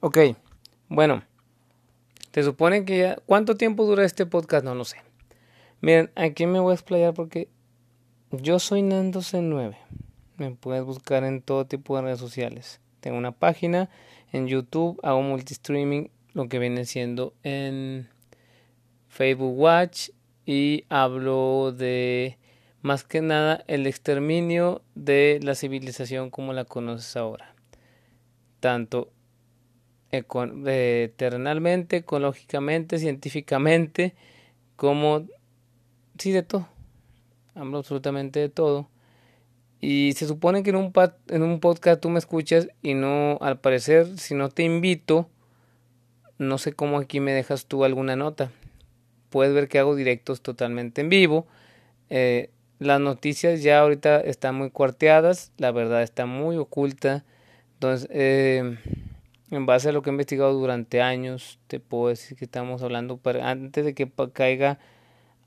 Ok, bueno, se supone que ya... ¿Cuánto tiempo dura este podcast? No lo sé. Miren, aquí me voy a explayar porque yo soy Nando C9. Me puedes buscar en todo tipo de redes sociales. Tengo una página en YouTube, hago multistreaming, lo que viene siendo en Facebook Watch y hablo de más que nada el exterminio de la civilización como la conoces ahora. Tanto eh, terrenalmente, ecológicamente, científicamente, como sí de todo. Hablo absolutamente de todo. Y se supone que en un, en un podcast tú me escuchas y no, al parecer, si no te invito, no sé cómo aquí me dejas tú alguna nota. Puedes ver que hago directos totalmente en vivo. Eh, las noticias ya ahorita están muy cuarteadas, la verdad está muy oculta. Entonces, eh, en base a lo que he investigado durante años, te puedo decir que estamos hablando, para, antes de que caiga,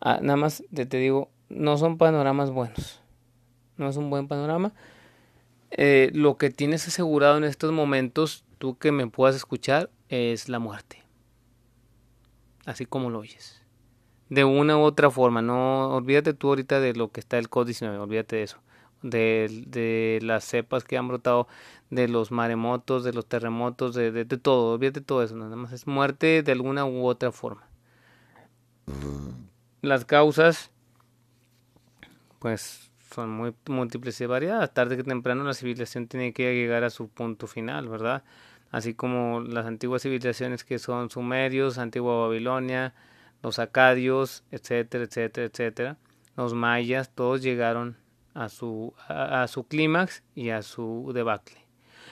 ah, nada más te, te digo, no son panoramas buenos. No es un buen panorama. Eh, lo que tienes asegurado en estos momentos, tú que me puedas escuchar, es la muerte. Así como lo oyes. De una u otra forma. No olvídate tú ahorita de lo que está el COVID-19. Olvídate de eso. De, de, las cepas que han brotado, de los maremotos, de los terremotos, de, de, de todo. De todo eso. Nada más es muerte de alguna u otra forma. Las causas, pues son muy múltiples y variadas. Tarde que temprano la civilización tiene que llegar a su punto final, ¿verdad? Así como las antiguas civilizaciones que son sumerios, antigua Babilonia, los acadios, etcétera, etcétera, etcétera. Los mayas, todos llegaron a su, a, su clímax y a su debacle.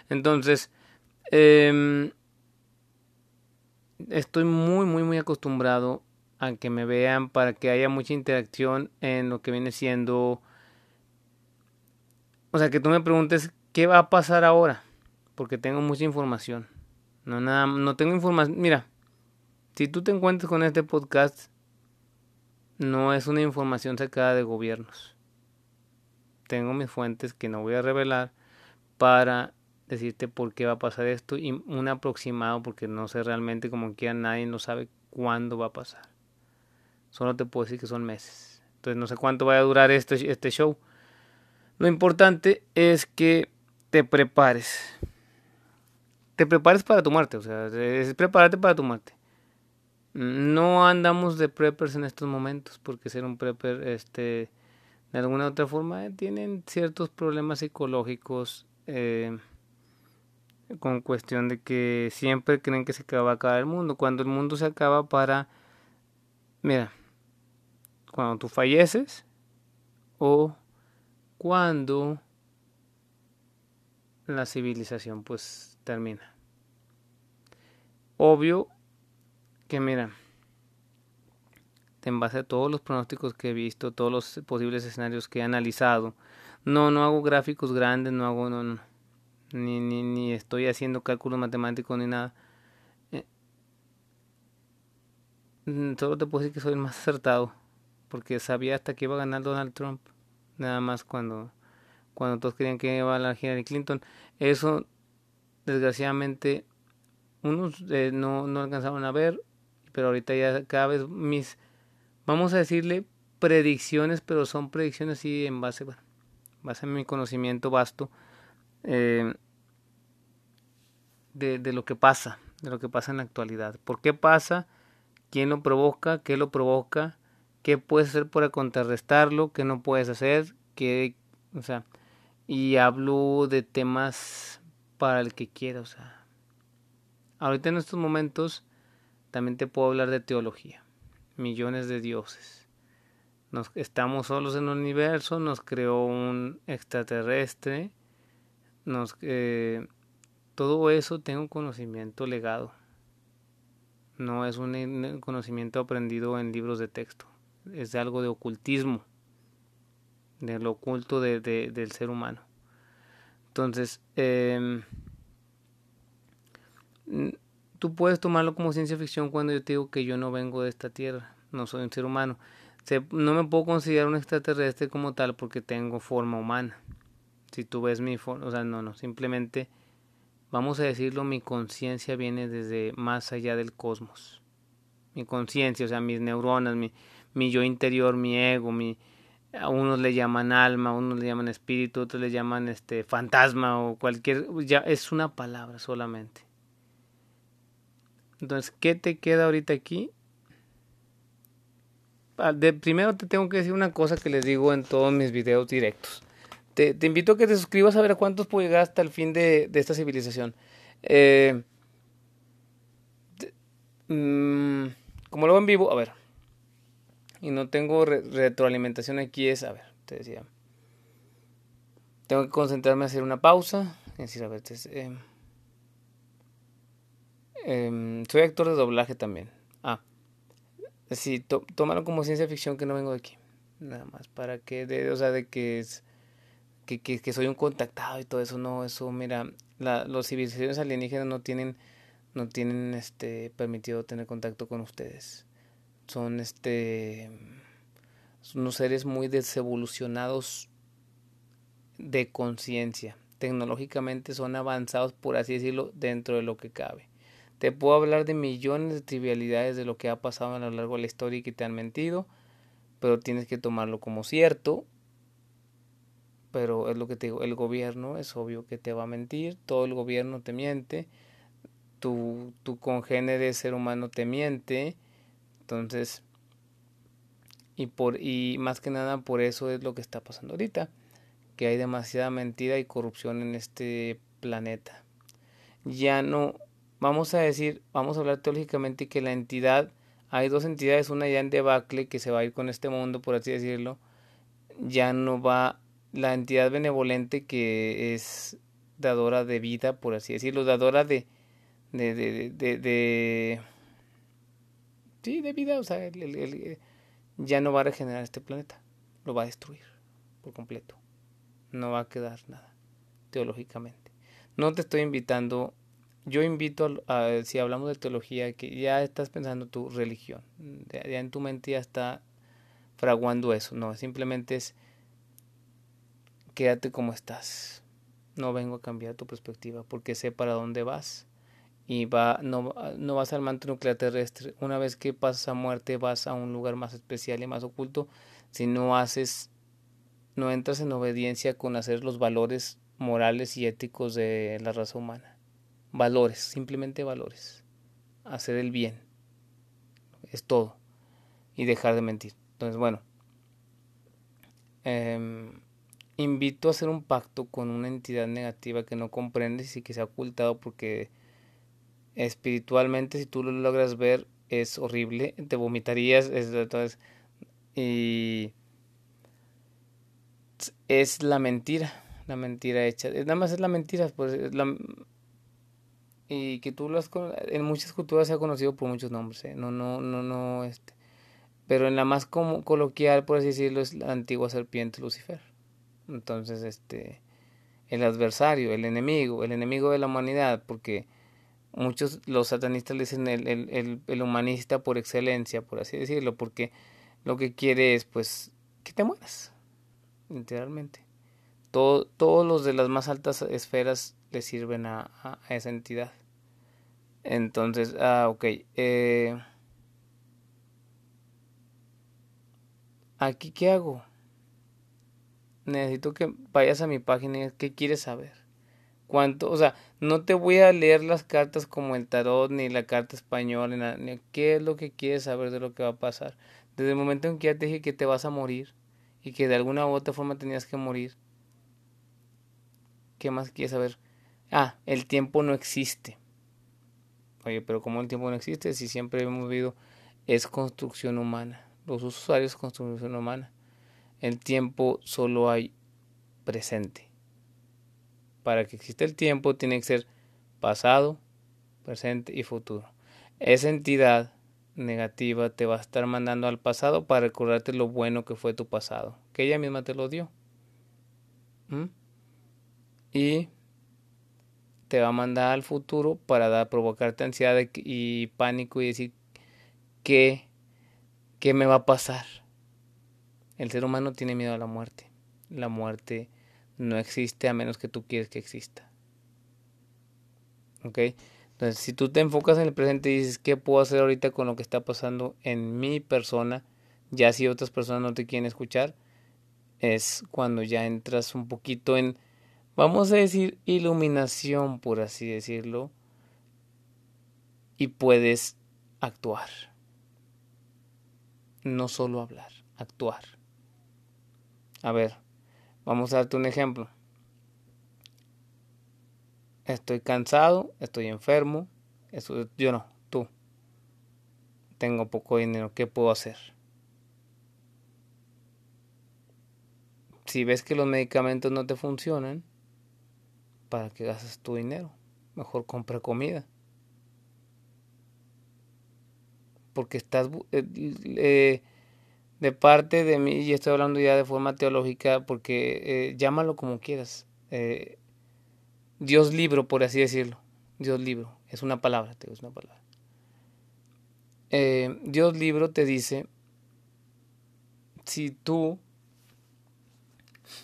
Entonces, eh, estoy muy, muy, muy acostumbrado a que me vean para que haya mucha interacción en lo que viene siendo o sea, que tú me preguntes qué va a pasar ahora, porque tengo mucha información. No nada, no tengo información. Mira, si tú te encuentras con este podcast, no es una información sacada de gobiernos. Tengo mis fuentes que no voy a revelar para decirte por qué va a pasar esto y un aproximado porque no sé realmente como que nadie no sabe cuándo va a pasar. Solo te puedo decir que son meses. Entonces no sé cuánto va a durar este, este show. Lo importante es que te prepares. Te prepares para tu muerte, o sea, es prepararte para tu muerte. No andamos de preppers en estos momentos, porque ser un prepper, este, de alguna u otra forma, eh, tienen ciertos problemas psicológicos eh, con cuestión de que siempre creen que se acaba acabar el mundo, cuando el mundo se acaba para, mira, cuando tú falleces o cuando la civilización pues termina. Obvio que mira, en base a todos los pronósticos que he visto, todos los posibles escenarios que he analizado, no, no hago gráficos grandes, no hago, no, no ni, ni, estoy haciendo cálculos matemáticos ni nada. Eh, mm, solo te puedo decir que soy el más acertado, porque sabía hasta que iba a ganar Donald Trump nada más cuando, cuando todos querían que iba a la Hillary Clinton. Eso, desgraciadamente, unos eh, no, no alcanzaron a ver, pero ahorita ya cada vez mis, vamos a decirle predicciones, pero son predicciones así en base, bueno, base a mi conocimiento vasto eh, de, de lo que pasa, de lo que pasa en la actualidad. ¿Por qué pasa? ¿Quién lo provoca? ¿Qué lo provoca? qué puedes hacer para contrarrestarlo, qué no puedes hacer, qué, o sea, y hablo de temas para el que quiera, o sea, ahorita en estos momentos también te puedo hablar de teología, millones de dioses. Nos, estamos solos en el universo, nos creó un extraterrestre, nos, eh, todo eso tengo un conocimiento legado. No es un conocimiento aprendido en libros de texto es algo de ocultismo, de lo oculto de, del ser humano. Entonces, eh, tú puedes tomarlo como ciencia ficción cuando yo te digo que yo no vengo de esta tierra, no soy un ser humano. no me puedo considerar un extraterrestre como tal porque tengo forma humana. Si tú ves mi forma, o sea, no, no, simplemente vamos a decirlo, mi conciencia viene desde más allá del cosmos. Mi conciencia, o sea, mis neuronas, mi, mi yo interior, mi ego, mi, a unos le llaman alma, a unos le llaman espíritu, otros le llaman este fantasma o cualquier, ya es una palabra solamente. Entonces, ¿qué te queda ahorita aquí? Ah, de, primero te tengo que decir una cosa que les digo en todos mis videos directos. Te, invito a que te suscribas a ver cuántos puedo llegar hasta el fin de, esta civilización. Eh, mm, como lo veo en vivo, a ver. Y no tengo retroalimentación aquí, es, a ver, te decía. Tengo que concentrarme a hacer una pausa. Es decir, a ver, eh, eh, soy actor de doblaje también. Ah, sí, to, como ciencia ficción que no vengo de aquí. Nada más, para que, de, o sea, de que es que, que, que, soy un contactado y todo eso, no, eso, mira, la, los civilizaciones alienígenas no tienen, no tienen, este, permitido tener contacto con ustedes. Son, este, son unos seres muy desevolucionados de conciencia. Tecnológicamente son avanzados, por así decirlo, dentro de lo que cabe. Te puedo hablar de millones de trivialidades de lo que ha pasado a lo largo de la historia y que te han mentido, pero tienes que tomarlo como cierto pero es lo que te digo, el gobierno es obvio que te va a mentir, todo el gobierno te miente, tu, tu congénere ser humano te miente, entonces, y, por, y más que nada por eso es lo que está pasando ahorita, que hay demasiada mentira y corrupción en este planeta. Ya no, vamos a decir, vamos a hablar teológicamente que la entidad, hay dos entidades, una ya en debacle que se va a ir con este mundo, por así decirlo, ya no va la entidad benevolente que es dadora de vida, por así decirlo, dadora de, de, de, de, de sí, de vida, o sea, el, ya no va a regenerar este planeta, lo va a destruir por completo, no va a quedar nada, teológicamente. No te estoy invitando, yo invito a, si hablamos de teología, que ya estás pensando tu religión, ya en tu mente ya está fraguando eso, no, simplemente es quédate como estás. No vengo a cambiar tu perspectiva porque sé para dónde vas. Y va, no, no vas al manto nuclear terrestre. Una vez que pasas a muerte vas a un lugar más especial y más oculto. Si no haces, no entras en obediencia con hacer los valores morales y éticos de la raza humana. Valores, simplemente valores. Hacer el bien. Es todo. Y dejar de mentir. Entonces, bueno. Eh, invito a hacer un pacto con una entidad negativa que no comprendes y que se ha ocultado porque espiritualmente si tú lo logras ver es horrible, te vomitarías, es, entonces, y es la mentira, la mentira hecha, nada más es la mentira, pues la, y que tú lo has en muchas culturas se ha conocido por muchos nombres, ¿eh? no, no, no, no, este, pero en la más como, coloquial, por así decirlo, es la antigua serpiente Lucifer. Entonces, este, el adversario, el enemigo, el enemigo de la humanidad, porque muchos los satanistas le dicen el, el, el, humanista por excelencia, por así decirlo, porque lo que quiere es, pues, que te mueras, literalmente. Todo, todos los de las más altas esferas le sirven a, esa entidad. Entonces, ah, ok. Eh, ¿Aquí qué hago? necesito que vayas a mi página y qué quieres saber. Cuánto, o sea, no te voy a leer las cartas como el tarot ni la carta española, ni, qué es lo que quieres saber de lo que va a pasar. Desde el momento en que ya te dije que te vas a morir y que de alguna u otra forma tenías que morir. ¿Qué más quieres saber? Ah, el tiempo no existe. Oye, pero como el tiempo no existe, si siempre hemos vivido, es construcción humana. Los usuarios construcción humana el tiempo solo hay presente. Para que exista el tiempo tiene que ser pasado, presente y futuro. Esa entidad negativa te va a estar mandando al pasado para recordarte lo bueno que fue tu pasado, que ella misma te lo dio. ¿Mm? Y te va a mandar al futuro para provocarte ansiedad y pánico y decir qué, qué me va a pasar el ser humano tiene miedo a la muerte. La muerte no existe a menos que tú quieres que exista. ¿Ok? Entonces, si tú te enfocas en el presente y dices, ¿qué puedo hacer ahorita con lo que está pasando en mi persona? Ya si otras personas no te quieren escuchar, es cuando ya entras un poquito en, vamos a decir, iluminación, por así decirlo, y puedes actuar. No solo hablar, actuar. A ver, vamos a darte un ejemplo. Estoy cansado, estoy enfermo, yo no, tú. Tengo poco dinero, ¿qué puedo hacer? Si ves que los medicamentos no te funcionan, ¿para qué gastas tu dinero? Mejor compra comida. Porque estás eh, eh, de parte de mí, y estoy hablando ya de forma teológica, porque eh, llámalo como quieras. Dios libro, por así decirlo. Dios libro, es una palabra, te es una palabra. Dios libro te dice, si tú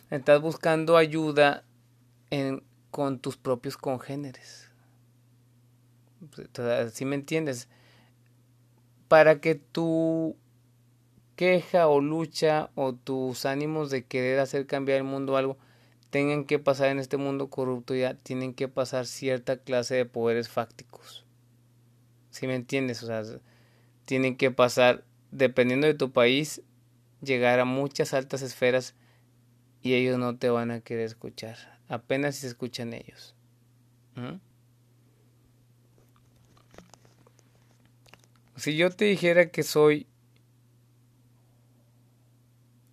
estás buscando ayuda en, con tus propios congéneres. ¿Sí me entiendes? Para que tu queja o lucha o tus ánimos de querer hacer cambiar el mundo algo tengan que pasar en este mundo corrupto ya tienen que pasar cierta clase de poderes fácticos. ¿Sí me entiendes? O sea, tienen que pasar, dependiendo de tu país, llegar a muchas altas esferas y ellos no te van a querer escuchar. Apenas si se escuchan ellos. ¿Mm? Si yo te dijera que soy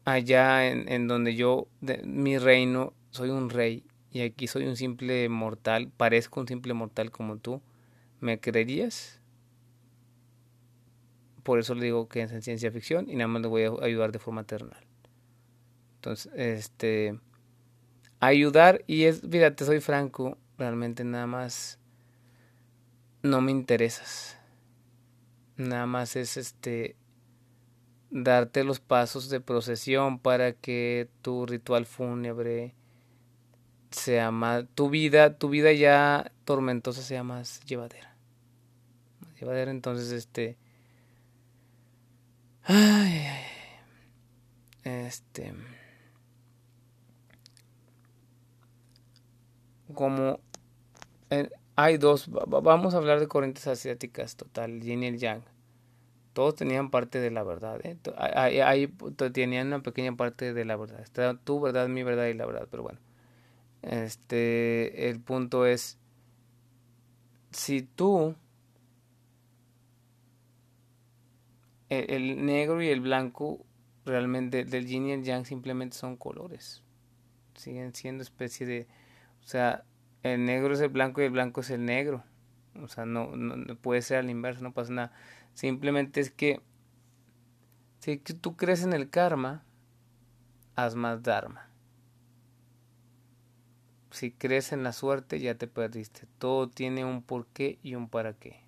allá en, en donde yo, de, mi reino, soy un rey y aquí soy un simple mortal, parezco un simple mortal como tú, ¿me creerías? Por eso le digo que es en ciencia ficción y nada más le voy a ayudar de forma terrenal. Entonces, este, ayudar y es, fíjate, soy franco, realmente nada más no me interesas. Nada más es este darte los pasos de procesión para que tu ritual fúnebre sea más tu vida, tu vida ya tormentosa sea más llevadera. llevadera, entonces este ay, ay este como hay dos, vamos a hablar de corrientes asiáticas, total, yin y el yang. Todos tenían parte de la verdad, ¿eh? ahí, tenían una pequeña parte de la verdad. Está tu verdad, mi verdad y la verdad, pero bueno. Este, el punto es, si tú, el, el negro y el blanco, realmente del yin y el yang simplemente son colores. Siguen siendo especie de o sea, el negro es el blanco y el blanco es el negro. O sea, no, no, puede ser al inverso, no pasa nada. Simplemente es que si tú crees en el karma, haz más dharma. Si crees en la suerte, ya te perdiste. Todo tiene un porqué y un para qué.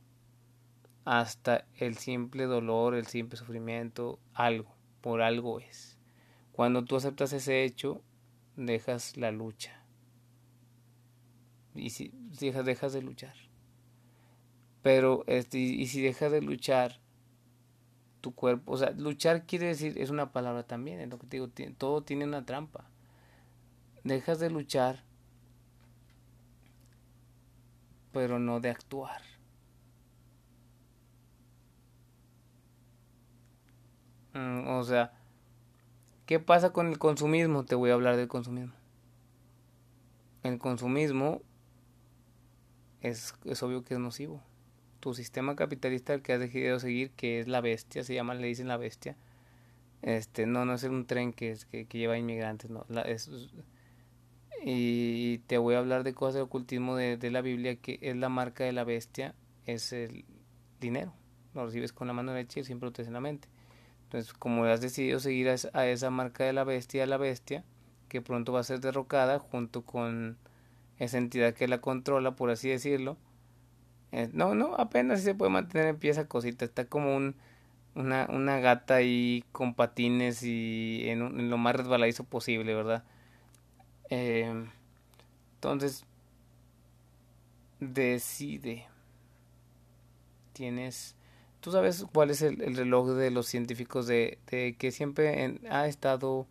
Hasta el simple dolor, el simple sufrimiento, algo, por algo es. Cuando tú aceptas ese hecho, dejas la lucha y si dejas, de luchar. Pero, este, y si dejas de luchar, tu cuerpo, o sea, luchar quiere decir, es una palabra también, es lo que te digo, todo tiene una trampa. Dejas de luchar, pero no de actuar. Mm, o sea, ¿qué pasa con el consumismo? Te voy a hablar del consumismo. El consumismo es, es obvio que es nocivo. Tu sistema capitalista el que has decidido seguir, que es la bestia, se llama, le dicen la bestia. Este, no, no es un tren que, que, lleva inmigrantes, no. La, es, y te voy a hablar de cosas de ocultismo de, de, la Biblia, que es la marca de la bestia, es el dinero. Lo recibes con la mano derecha y siempre lo tienes en la mente. Entonces, como has decidido seguir a esa, a marca de la bestia, la bestia, que pronto va a ser derrocada junto con esa entidad que la controla, por así decirlo. Eh, no, no, apenas se puede mantener en pie esa cosita. Está como un, una, gata ahí con patines y en, lo más resbaladizo posible, ¿verdad? Eh, entonces, decide. Tienes... ¿Tú sabes cuál es el, reloj de los científicos de, que siempre ha estado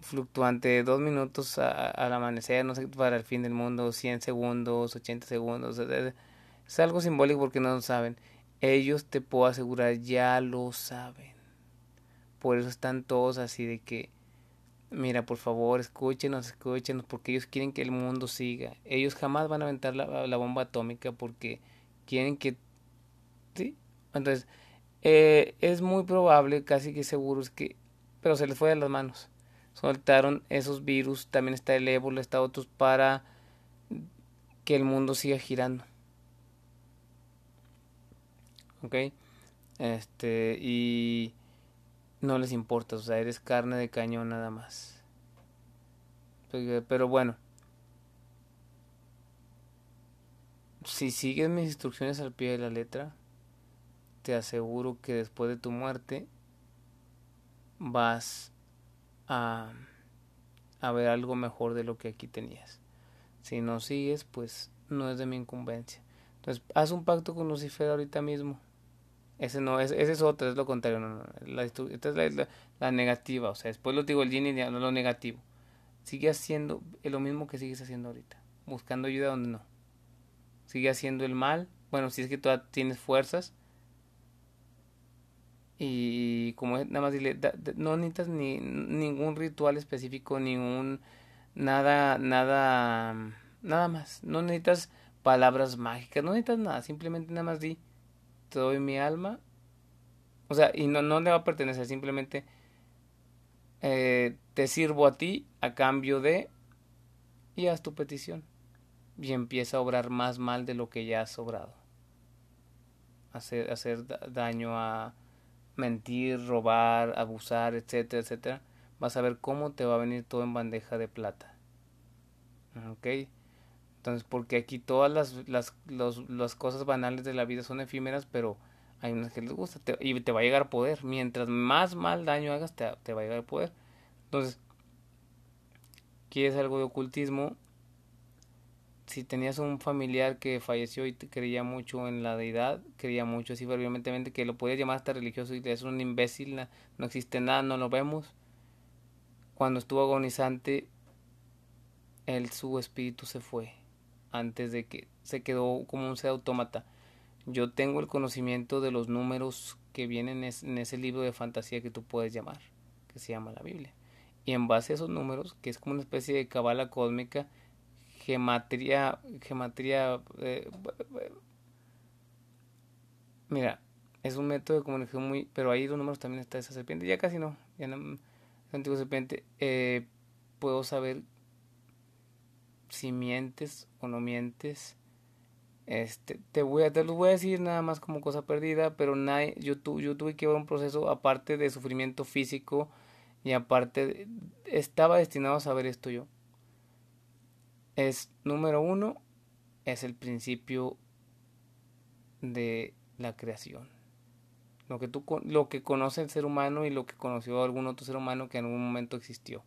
fluctuante dos minutos al amanecer, no sé, para el fin del mundo, 100 segundos, 80 segundos? Es algo simbólico porque no lo saben. Ellos, te puedo asegurar, ya lo saben. Por eso están todos así de que Mira, por favor, escúchenos, escúchenos, porque ellos quieren que el mundo siga. Ellos jamás van a aventar la, bomba atómica porque quieren que... ¿Sí? Entonces, eh, es muy probable, casi que seguro, es que... Pero se les fue de las manos. Soltaron esos virus, también está el ébola, está otros para que el mundo siga girando. ¿Ok? Este, y no les importa, o sea, eres carne de cañón nada más. Pero bueno, si sigues mis instrucciones al pie de la letra, te aseguro que después de tu muerte vas a, a ver algo mejor de lo que aquí tenías. Si no sigues, pues no es de mi incumbencia. Entonces, haz un pacto con Lucifer ahorita mismo. Ese no, es, ese es otro, es lo contrario. No, La, esta es la, negativa. O sea, después lo digo el yin y no lo negativo. Sigue haciendo lo mismo que sigues haciendo ahorita. Buscando ayuda donde no. Sigue haciendo el mal. Bueno, si es que todavía tienes fuerzas. Y como nada más dile, no necesitas ni ningún ritual específico, ningún nada, nada, nada más. No necesitas palabras mágicas, no necesitas nada. Simplemente nada más di te doy mi alma. O sea, y no, no le va a pertenecer, simplemente eh, te sirvo a ti a cambio de... y haz tu petición. Y empieza a obrar más mal de lo que ya has obrado. Hacer, hacer daño a mentir, robar, abusar, etcétera, etcétera. Vas a ver cómo te va a venir todo en bandeja de plata. ¿Ok? Entonces, porque aquí todas las, las, las cosas banales de la vida son efímeras, pero hay unas que les gusta y te va a llegar poder. Mientras más mal daño hagas, te, te va a llegar poder. Entonces, ¿quieres algo de ocultismo? Si tenías un familiar que falleció y te creía mucho en la deidad, creía mucho así fervientemente que lo podías llamar hasta religioso y es un imbécil, no existe nada, no lo vemos. Cuando estuvo agonizante, él, su espíritu se fue antes de que se quedó como un ser autómata. Yo tengo el conocimiento de los números que vienen en ese libro de fantasía que tú puedes llamar, que se llama la Biblia. Y en base a esos números, que es como una especie de cabala cósmica, gematría, gematría, eh, mira, es un método de comunicación muy, pero ahí los números también está esa serpiente, ya casi no, ya no, antiguo serpiente, eh, puedo saber si mientes o no mientes. Este, te voy a, te lo voy a decir nada más como cosa perdida, pero nadie, yo, yo tuve que ver un proceso aparte de sufrimiento físico y aparte, estaba destinado a saber esto yo. Es, número uno, es el principio de la creación. Lo que, tú, lo que conoce el ser humano y lo que conoció algún otro ser humano que en algún momento existió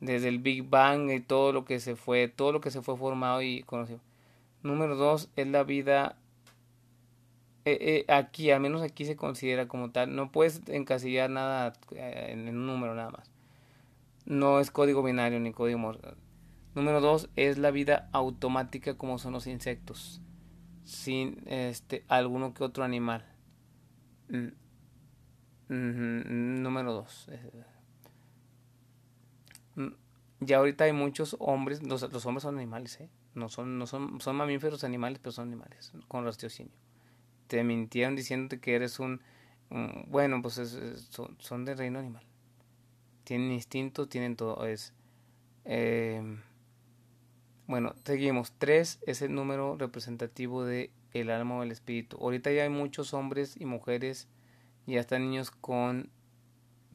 desde el Big Bang y todo lo que se fue, todo lo que se fue formado y conocido. Número dos es la vida eh, eh, aquí, al menos aquí se considera como tal. No puedes encasillar nada eh, en un número nada más. No es código binario ni código. Número dos es la vida automática como son los insectos. Sin este alguno que otro animal. Mm, número dos. Mm, ya ahorita hay muchos hombres, los, los hombres son animales, ¿eh? No son, no son, son mamíferos animales, pero son animales, con raciocinio. Te mintieron diciéndote que eres un, bueno, pues son, son del reino animal. Tienen instinto, tienen todo, es, eh, bueno, seguimos. Tres es el número representativo de el alma o el espíritu. Ahorita ya hay muchos hombres y mujeres y hasta niños con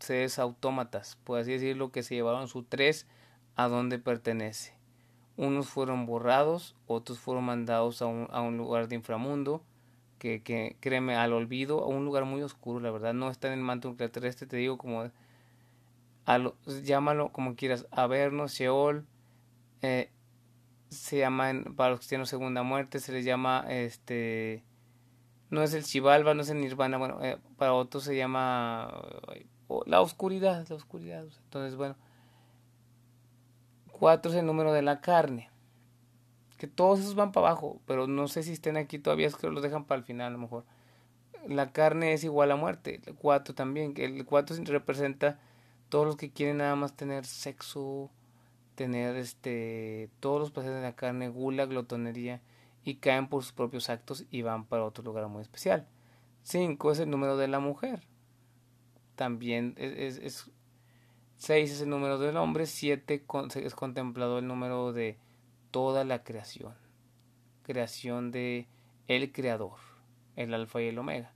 seres autómatas, por así decirlo, que se llevaron su tres a donde pertenece. Unos fueron borrados, otros fueron mandados a un, a un lugar de inframundo, que, que, créeme, al olvido, a un lugar muy oscuro, la verdad, no está en el manto terrestre, te digo como, a llámalo como quieras, Averno, Sheol, eh, se llama, para los cristianos, segunda muerte, se les llama, este, no es el Chivalva, no es el Nirvana, bueno, eh, para otros se llama la oscuridad, la oscuridad. Entonces, bueno, cuatro es el número de la carne. Que todos esos van para abajo, pero no sé si estén aquí todavía, es que los dejan para el final a lo mejor. La carne es igual a muerte, el cuatro también, el cuatro representa todos los que quieren nada más tener sexo, tener este todos los placeres de la carne, gula, glotonería y caen por sus propios actos y van para otro lugar muy especial. 5 es el número de la mujer. También es, es, 6 es el número del hombre, 7 es contemplado el número de toda la creación. Creación de el creador, el alfa y el omega.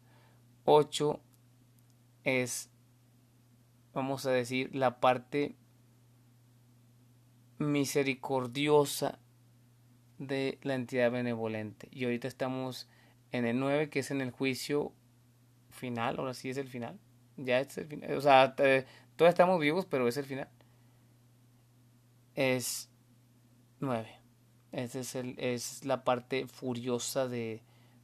8 es vamos a decir la parte misericordiosa de la entidad benevolente. Y ahorita estamos en el 9, que es en el juicio final, ahora sí es el final. Ya es el final. O sea, todavía estamos vivos, pero es el final. Es 9. Esa es, el, es la parte furiosa de,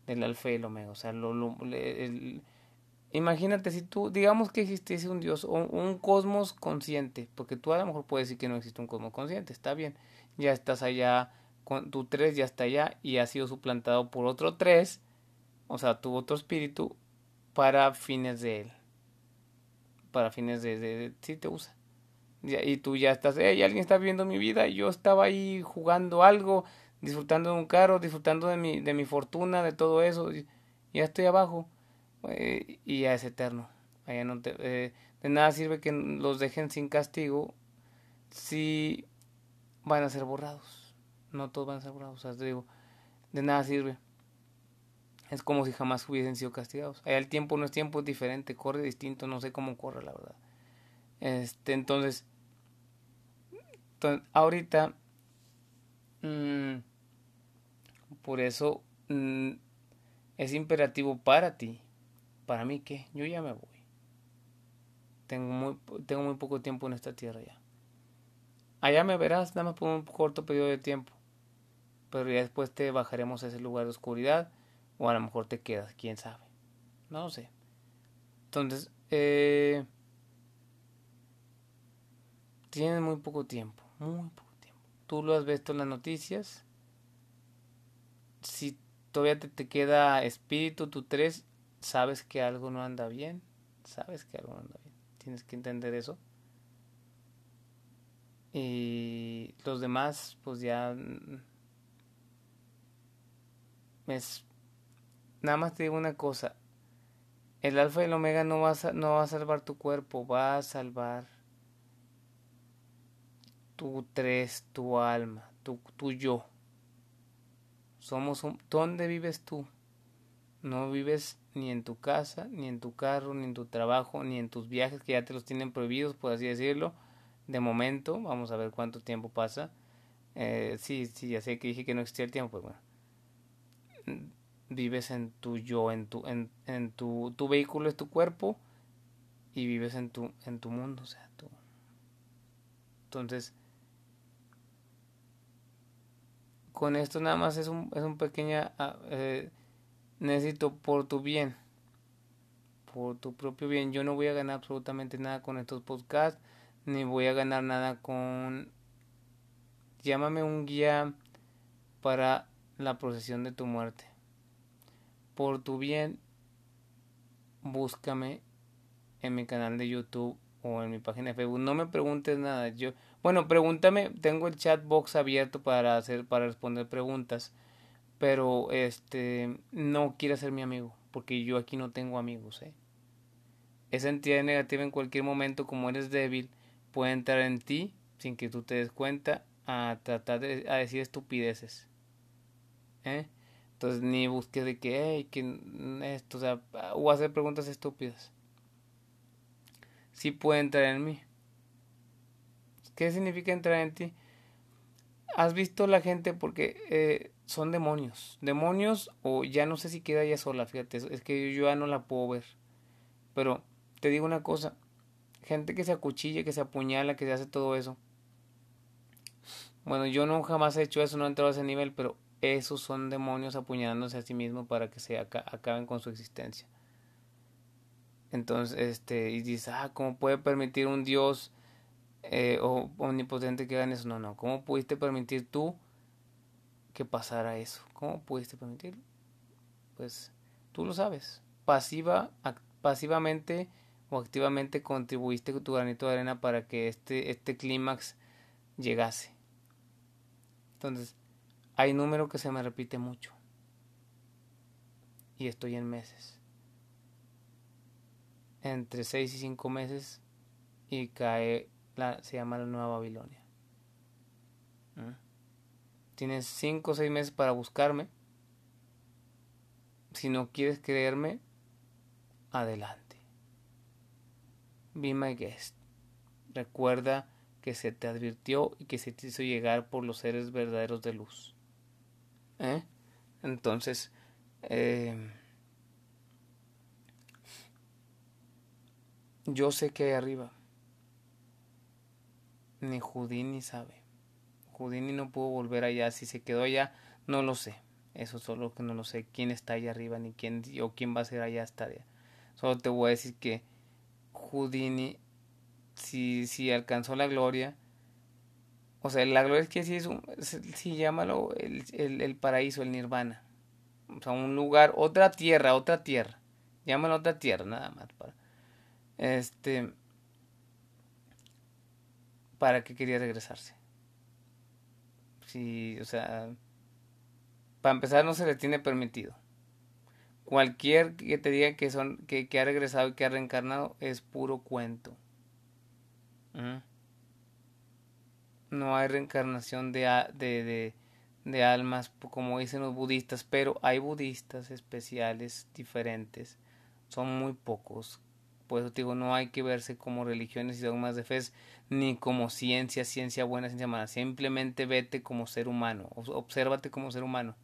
del alfa y el omega. O sea, lo, el, Imagínate si tú, digamos que existiese un Dios o un cosmos consciente, porque tú a lo mejor puedes decir que no existe un cosmos consciente, está bien, ya estás allá, con tu tres ya está allá y ha sido suplantado por otro tres, o sea, tu otro espíritu, para fines de él, para fines de, de, sí te usa. Y tú ya estás, hey, alguien está viendo mi vida, yo estaba ahí jugando algo, disfrutando de un carro, disfrutando de mi, de mi fortuna, de todo eso, ya estoy abajo eh, y ya es eterno. Allá no eh, de nada sirve que los dejen sin castigo si van a ser borrados. No todos van a ser borrados. O sea, digo, de nada sirve. Es como si jamás hubiesen sido castigados. Allá el tiempo no es tiempo, es diferente, corre distinto, no sé cómo corre, la verdad. Este, entonces, ahorita, mm, por eso mm, es imperativo para ti para mí, ¿qué? Yo ya me voy. Tengo muy, tengo muy poco tiempo en esta tierra ya. Allá me verás, nada más por un corto periodo de tiempo. Pero ya después te bajaremos a ese lugar de oscuridad. O a lo mejor te quedas, quién sabe. No sé. Entonces, eh, tienes muy poco tiempo. Muy poco tiempo. Tú lo has visto en las noticias. Si todavía te, te queda espíritu, tu tres, sabes que algo no anda bien, sabes que algo no anda bien. Tienes que entender eso. Y los demás, pues ya es nada más te digo una cosa. El alfa y el omega no va a, no va a salvar tu cuerpo, va a salvar tu tres, tu alma, tu, tu yo. Somos un, ¿Dónde vives tú? No vives ni en tu casa, ni en tu carro, ni en tu trabajo, ni en tus viajes que ya te los tienen prohibidos, por así decirlo. De momento, vamos a ver cuánto tiempo pasa. Eh, sí, sí, ya sé que dije que no existía el tiempo, pues bueno. Vives en tu yo, en tu, en, en tu, tu vehículo es tu cuerpo y vives en tu, en tu mundo, o sea, tú. Entonces, con esto nada más es un, es un pequeña... Ah, eh, necesito por tu bien, por tu propio bien. Yo no voy a ganar absolutamente nada con estos podcasts, ni voy a ganar nada con... Llámame un guía para la procesión de tu muerte. Por tu bien, búscame en mi canal de YouTube o en mi página de Facebook. No me preguntes nada. Yo, bueno, pregúntame. Tengo el chat box abierto para hacer, para responder preguntas pero este no quiere ser mi amigo, porque yo aquí no tengo amigos, ¿eh? Esa entidad negativa en cualquier momento, como eres débil, puede entrar en ti sin que tú te des cuenta a tratar de a decir estupideces. ¿eh? Entonces ni busques de que, hey, que esto, o sea, o hacer preguntas estúpidas. Sí puede entrar en mí. ¿Qué significa entrar en ti? ¿Has visto la gente? Porque eh, son demonios. Demonios o ya no sé si queda ella sola, fíjate, es que yo ya no la puedo ver. Pero te digo una cosa, gente que se acuchilla, que se apuñala, que se hace todo eso. Bueno, yo no jamás he hecho eso, no he entrado a ese nivel, pero esos son demonios apuñalándose a sí mismos para que se acaben con su existencia. Entonces, este, y dices, ah, ¿cómo puede permitir un Dios eh, omnipotente que hagan eso? No, no, ¿cómo pudiste permitir tú que pasara eso? ¿Cómo pudiste permitirlo? Pues tú lo sabes. Pasiva, pasivamente o activamente contribuiste con tu granito de arena para que este, este clímax llegase. Entonces, hay número que se me repite mucho. Y estoy en meses. Entre 6 y 5 meses y cae la se llama la Nueva Babilonia. ¿Mm? Tienes 5 o 6 meses para buscarme. Si no quieres creerme, adelante. Be my guest. Recuerda que se te advirtió y que se te hizo llegar por los seres verdaderos de luz. ¿Eh? Entonces, eh, yo sé que hay arriba. Ni Houdini sabe. Houdini no pudo volver allá. Si se quedó allá, no lo sé. Eso solo que no lo sé. Quién está allá arriba, ni quién o quién va a ser allá hasta allá. Solo te voy a decir que Houdini, si, si alcanzó la gloria, o sea, la gloria es que sí es un, sí, llámalo el, el, el, paraíso, el nirvana. O sea, un lugar, otra tierra, otra tierra. Llámalo otra tierra, nada más. Para, este, ¿para qué quería regresarse? Sí, o sea, para empezar no se le tiene permitido. Cualquier que te diga que son, que, ha regresado y que ha reencarnado es puro cuento. ¿Mm? no hay reencarnación de, de, de, almas como dicen los budistas, pero hay budistas especiales diferentes, son muy pocos. Por eso digo, no hay que verse como religiones y dogmas de fe, ni como ciencia, ciencia buena, ciencia mala. Simplemente vete como ser humano, obsérvate como ser humano.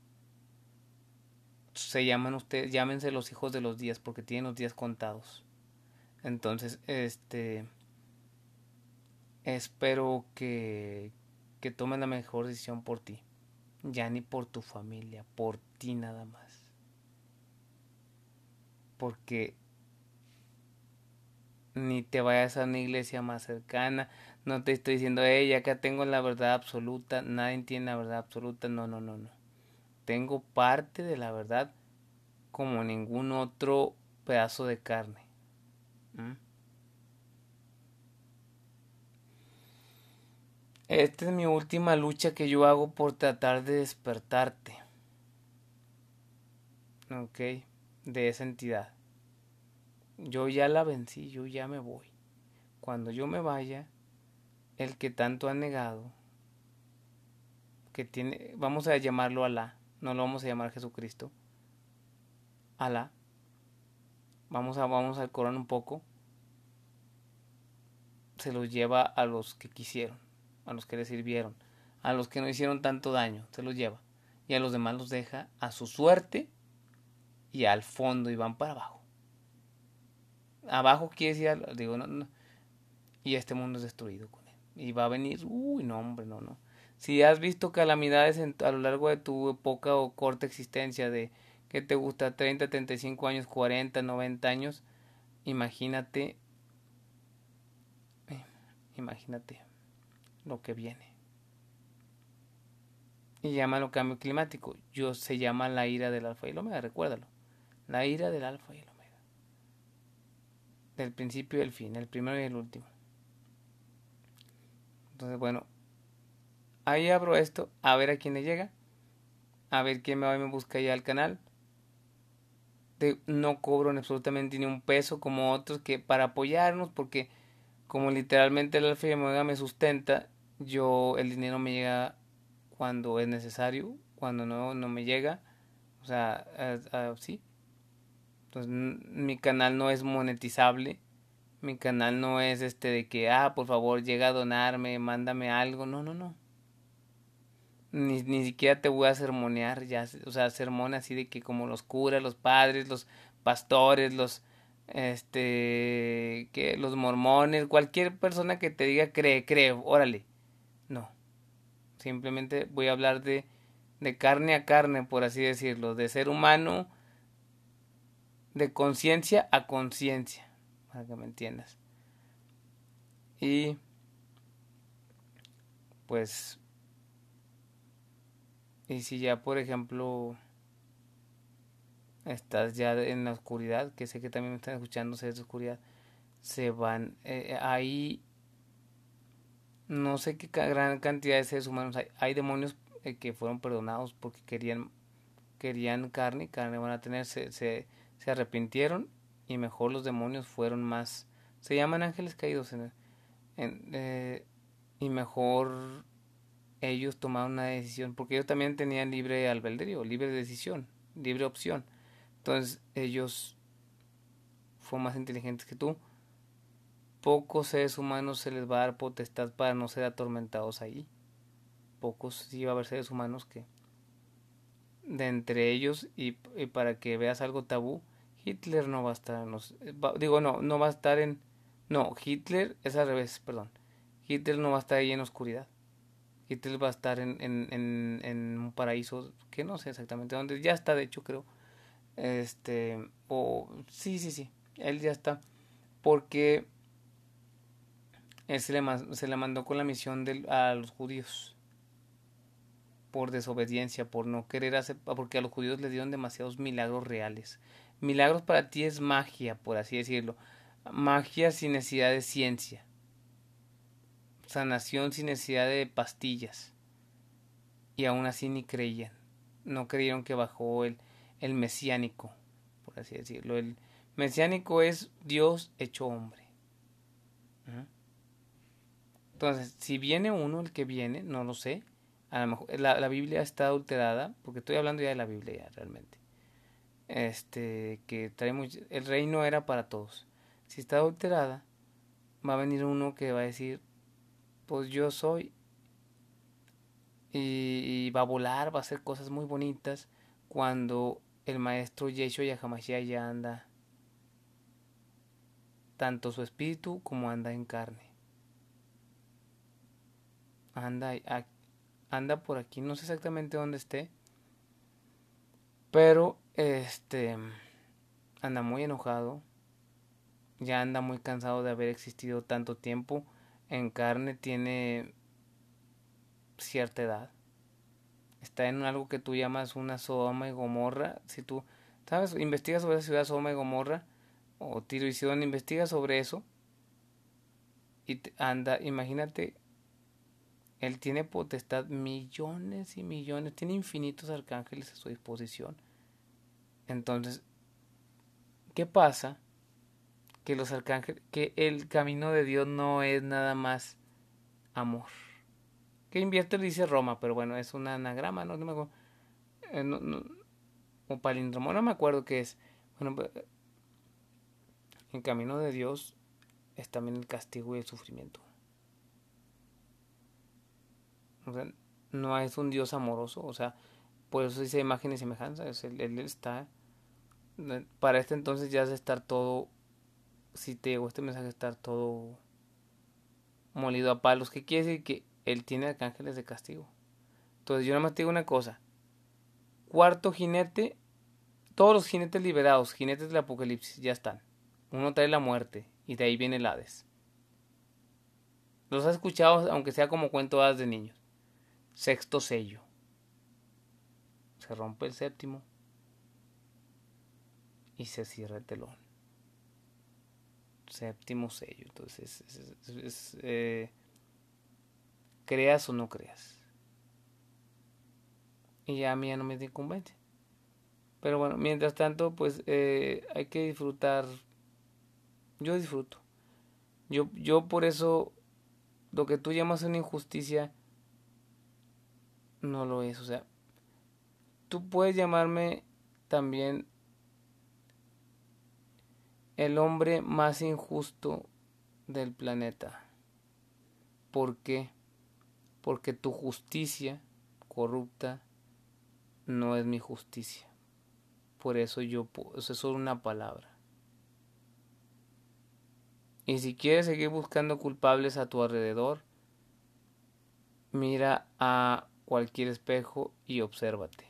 Se llaman ustedes, llámense los hijos de los días porque tienen los días contados. Entonces, este espero que, que tomen la mejor decisión por ti. Ya ni por tu familia, por ti nada más. Porque ni te vayas a una iglesia más cercana. No te estoy diciendo, hey, que tengo la verdad absoluta, nadie tiene la verdad absoluta. No, no, no, no. Tengo parte de la verdad como ningún otro pedazo de carne. ¿Mm? Esta es mi última lucha que yo hago por tratar de despertarte. Ok, de esa entidad. Yo ya la vencí, yo ya me voy. Cuando yo me vaya, el que tanto ha negado, que tiene, vamos a llamarlo Alá, no lo vamos a llamar Jesucristo, Alá, vamos a, vamos al Corán un poco, se los lleva a los que quisieron a los que le sirvieron, a los que no hicieron tanto daño, se los lleva. Y a los demás los deja a su suerte y al fondo y van para abajo. Abajo quiere decir, digo, no, no. Y este mundo es destruido con él. Y va a venir, uy, no, hombre, no, no. Si has visto calamidades a lo largo de tu poca o corta existencia de que te gusta 30, 35 años, 40, 90 años, imagínate, eh, imagínate lo que viene. Y llámalo cambio climático. Yo se llama la ira del alfa y el omega, recuérdalo. La ira del alfa y el omega. Del principio y el fin, el primero y el último. Entonces, bueno, ahí abro esto, a ver a quién le llega, a ver quién me va y me busca ya al canal. De, no cobro absolutamente ni un peso como otros que para apoyarnos, porque como literalmente el alfa y omega me sustenta, yo el dinero me llega cuando es necesario, cuando no, no me llega, o sea, sí. Mi canal no es monetizable, mi canal no es este de que, ah, por favor, llega a donarme, mándame algo, no, no, no. Ni, ni siquiera te voy a sermonear, ya, o sea, sermón así de que como los curas, los padres, los pastores, los, este, que los mormones, cualquier persona que te diga cree, cree, órale. No. Simplemente voy a hablar de, de carne a carne, por así decirlo, de ser humano, de conciencia a conciencia, para que me entiendas. Y pues, y si ya, por ejemplo, estás ya en la oscuridad, que sé que también me están escuchando, oscuridad, se van, eh, ahí no sé qué gran cantidad de seres humanos hay, hay demonios eh, que fueron perdonados porque querían querían carne, carne van a tener, se, se, se, arrepintieron y mejor los demonios fueron más, se llaman ángeles caídos en, eh, y mejor ellos tomaron una decisión porque ellos también tenían libre albedrío, libre decisión, libre opción. Entonces ellos fueron más inteligentes que tú. Pocos seres humanos se les va a dar potestad para no ser atormentados ahí. Pocos sí va a haber seres humanos que de entre ellos y, para que veas algo tabú, Hitler no va a estar en los, digo no, no va a estar en no, Hitler es al revés, perdón. Hitler no va a estar ahí en oscuridad. Hitler va a estar en, en, en, en un paraíso que no sé exactamente dónde, ya está de hecho creo este, o sí, sí, sí, él ya está. Porque él se le, se le mandó con la misión de, a los judíos por desobediencia, por no querer hacer, porque a los judíos les dieron demasiados milagros reales. Milagros para ti es magia, por así decirlo. Magia sin necesidad de ciencia. Sanación sin necesidad de pastillas. Y aún así ni creían. No creyeron que bajó el, el mesiánico, por así decirlo. El mesiánico es Dios hecho hombre. Entonces, si viene uno, el que viene, no lo sé. A lo mejor la, la, Biblia está adulterada, porque estoy hablando ya de la Biblia realmente. Este, que traemos, el reino era para todos. Si está adulterada, va a venir uno que va a decir, pues yo soy, y, y va a volar, va a hacer cosas muy bonitas cuando el maestro Yeshua Yahamashiach ya anda tanto su espíritu como anda en carne. Anda, anda por aquí, no sé exactamente dónde esté, pero este anda muy enojado, ya anda muy cansado de haber existido tanto tiempo en carne, tiene cierta edad está en algo que tú llamas una Sodoma y Gomorra. Si tú, ¿sabes? Investigas sobre esa ciudad Sodoma y Gomorra o Tiro y Sidón, investiga sobre eso y anda, imagínate, él tiene potestad millones y millones, tiene infinitos arcángeles a su disposición. Entonces, ¿qué pasa? Que los arcángeles, que el camino de Dios no es nada más amor que invierte dice Roma, pero bueno, es un anagrama, no, me acuerdo. Eh, o palíndromo, no me acuerdo qué es. Bueno, pues, en camino de Dios es también el castigo y el sufrimiento. No es un Dios amoroso, o sea, por eso dice imagen y semejanza, él, está, para este entonces ya es estar todo, si te llegó este mensaje, estar todo molido a palos, que quiere decir que él tiene arcángeles de castigo. Entonces yo nada más te digo una cosa. Cuarto jinete, todos los jinetes liberados, jinetes del apocalipsis, ya están. Uno trae la muerte y de ahí viene el Hades. Los has escuchado, aunque sea como cuento de niños. Sexto sello. Se rompe el séptimo y se cierra el telón. Séptimo sello. Entonces es, eh, creas o no creas. Y ya a mí ya no me incumbente. Pero bueno, mientras tanto, pues eh, hay que disfrutar. Yo disfruto. Yo, yo por eso, lo que tú llamas una injusticia, no lo es. O sea, tú puedes llamarme también el hombre más injusto del planeta. ¿Por qué? porque tu justicia corrupta no es mi justicia. Por eso yo, eso es solo una palabra. Y si quieres seguir buscando culpables a tu alrededor, Mira a cualquier espejo y obsérvate.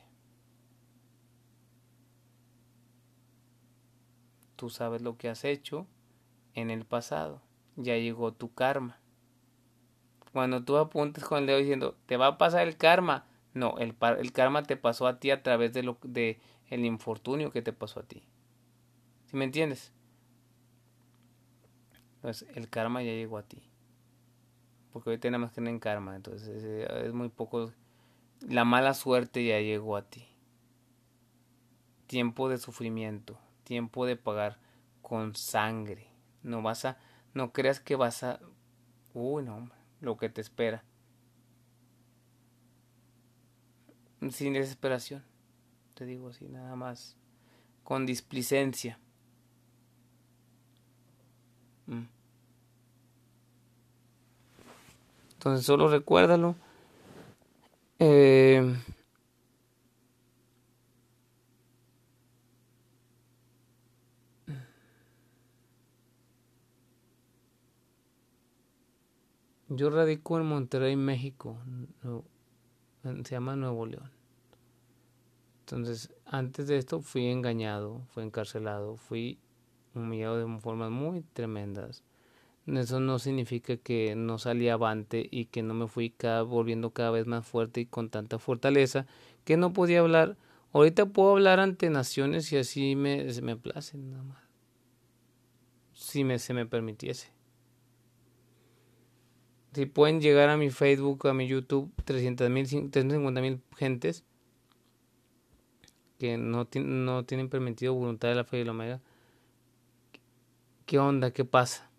Tú sabes lo que has hecho en el pasado. Ya llegó tu karma. Cuando tú apuntes con el dedo diciendo, te va a pasar el karma. No, el, karma te pasó a ti a través de, lo, de el infortunio que te pasó a ti. ¿Sí me entiendes? Entonces, el karma ya llegó a ti. Porque hoy tenemos que tener karma. Entonces, es muy poco. La mala suerte ya llegó a ti. Tiempo de sufrimiento. Tiempo de pagar con sangre. No vas a. No creas que vas a. Uy, no, Lo que te espera. Sin desesperación. Te digo así, nada más. Con displicencia. Mm. Entonces solo recuérdalo. Eh, yo radico en Monterrey, México. se llama Nuevo León. Entonces, antes de esto fui engañado, fui encarcelado, fui humillado de formas muy tremendas. Eso no significa que no salí avante y que no me fui cada, volviendo cada vez más fuerte y con tanta fortaleza que no podía hablar. Ahorita puedo hablar ante naciones y así me, me place nada más. Si me, se me permitiese. Si pueden llegar a mi Facebook, a mi YouTube, 300 mil, 350 mil gentes que no, no tienen permitido voluntad de la fe y la omega ¿Qué onda? ¿Qué pasa?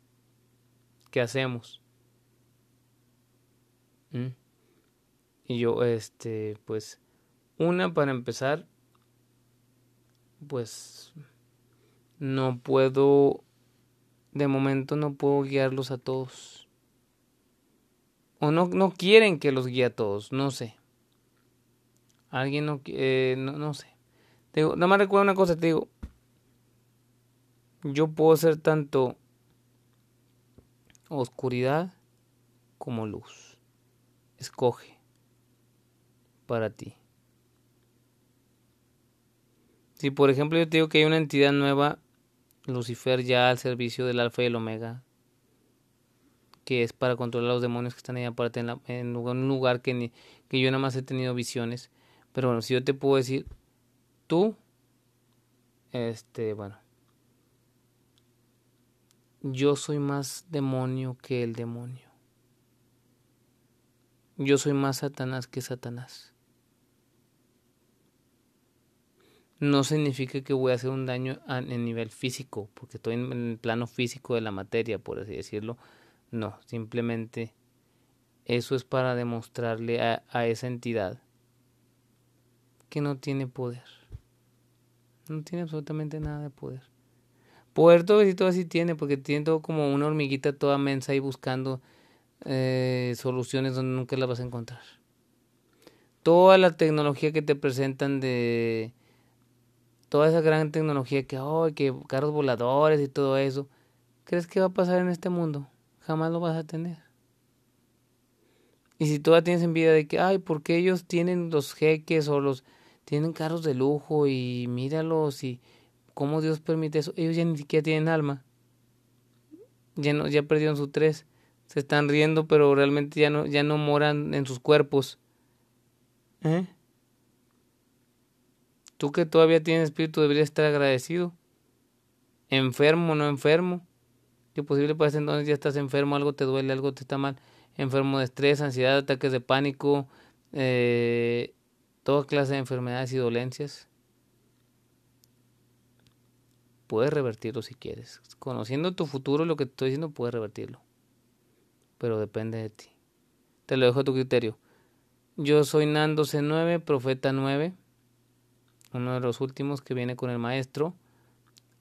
¿Qué hacemos? ¿Mm? Y yo, este, pues, una para empezar, pues, no puedo, de momento no puedo guiarlos a todos. O no, no quieren que los guíe a todos, no sé. Alguien no, eh, no, sé. Te digo, nada más recuerdo una cosa, te digo, yo puedo ser tanto oscuridad como luz. Escoge para ti. Si por ejemplo yo te digo que hay una entidad nueva, Lucifer ya al servicio del alfa y el omega, que es para controlar a los demonios que están allá aparte en, en un lugar que, que yo nada más he tenido visiones. Pero bueno, si yo te puedo decir, tú, este, bueno, yo soy más demonio que el demonio. Yo soy más Satanás que Satanás. No significa que voy a hacer un daño en nivel físico, porque estoy en el plano físico de la materia, por así decirlo. No, simplemente eso es para demostrarle a, a esa entidad que no tiene poder. No tiene absolutamente nada de poder. Puerto y todo así tiene, porque tiene todo como una hormiguita toda mensa ahí buscando eh, soluciones donde nunca las vas a encontrar. Toda la tecnología que te presentan de toda esa gran tecnología que, oh, que carros voladores y todo eso, ¿crees que va a pasar en este mundo? Jamás lo vas a tener. Y si todavía tienes envidia de que, ay, porque ellos tienen los jeques o los tienen carros de lujo y míralos y ¿Cómo Dios permite eso? Ellos ya ni siquiera tienen alma. Ya, no, ya perdieron su tres. Se están riendo, pero realmente ya no, ya no moran en sus cuerpos. ¿Eh? Tú que todavía tienes espíritu deberías estar agradecido. Enfermo, no enfermo. Que posible para ese entonces ya estás enfermo, algo te duele, algo te está mal. Enfermo de estrés, ansiedad, ataques de pánico, eh, toda clase de enfermedades y dolencias puedes revertirlo si quieres. Conociendo tu futuro, lo que te estoy diciendo, puedes revertirlo. Pero depende de ti. Te lo dejo a tu criterio. Yo soy Nando C9, Profeta 9, uno de los últimos que viene con el maestro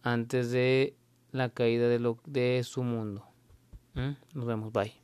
antes de la caída de, lo, de su mundo. ¿Mm? Nos vemos, bye.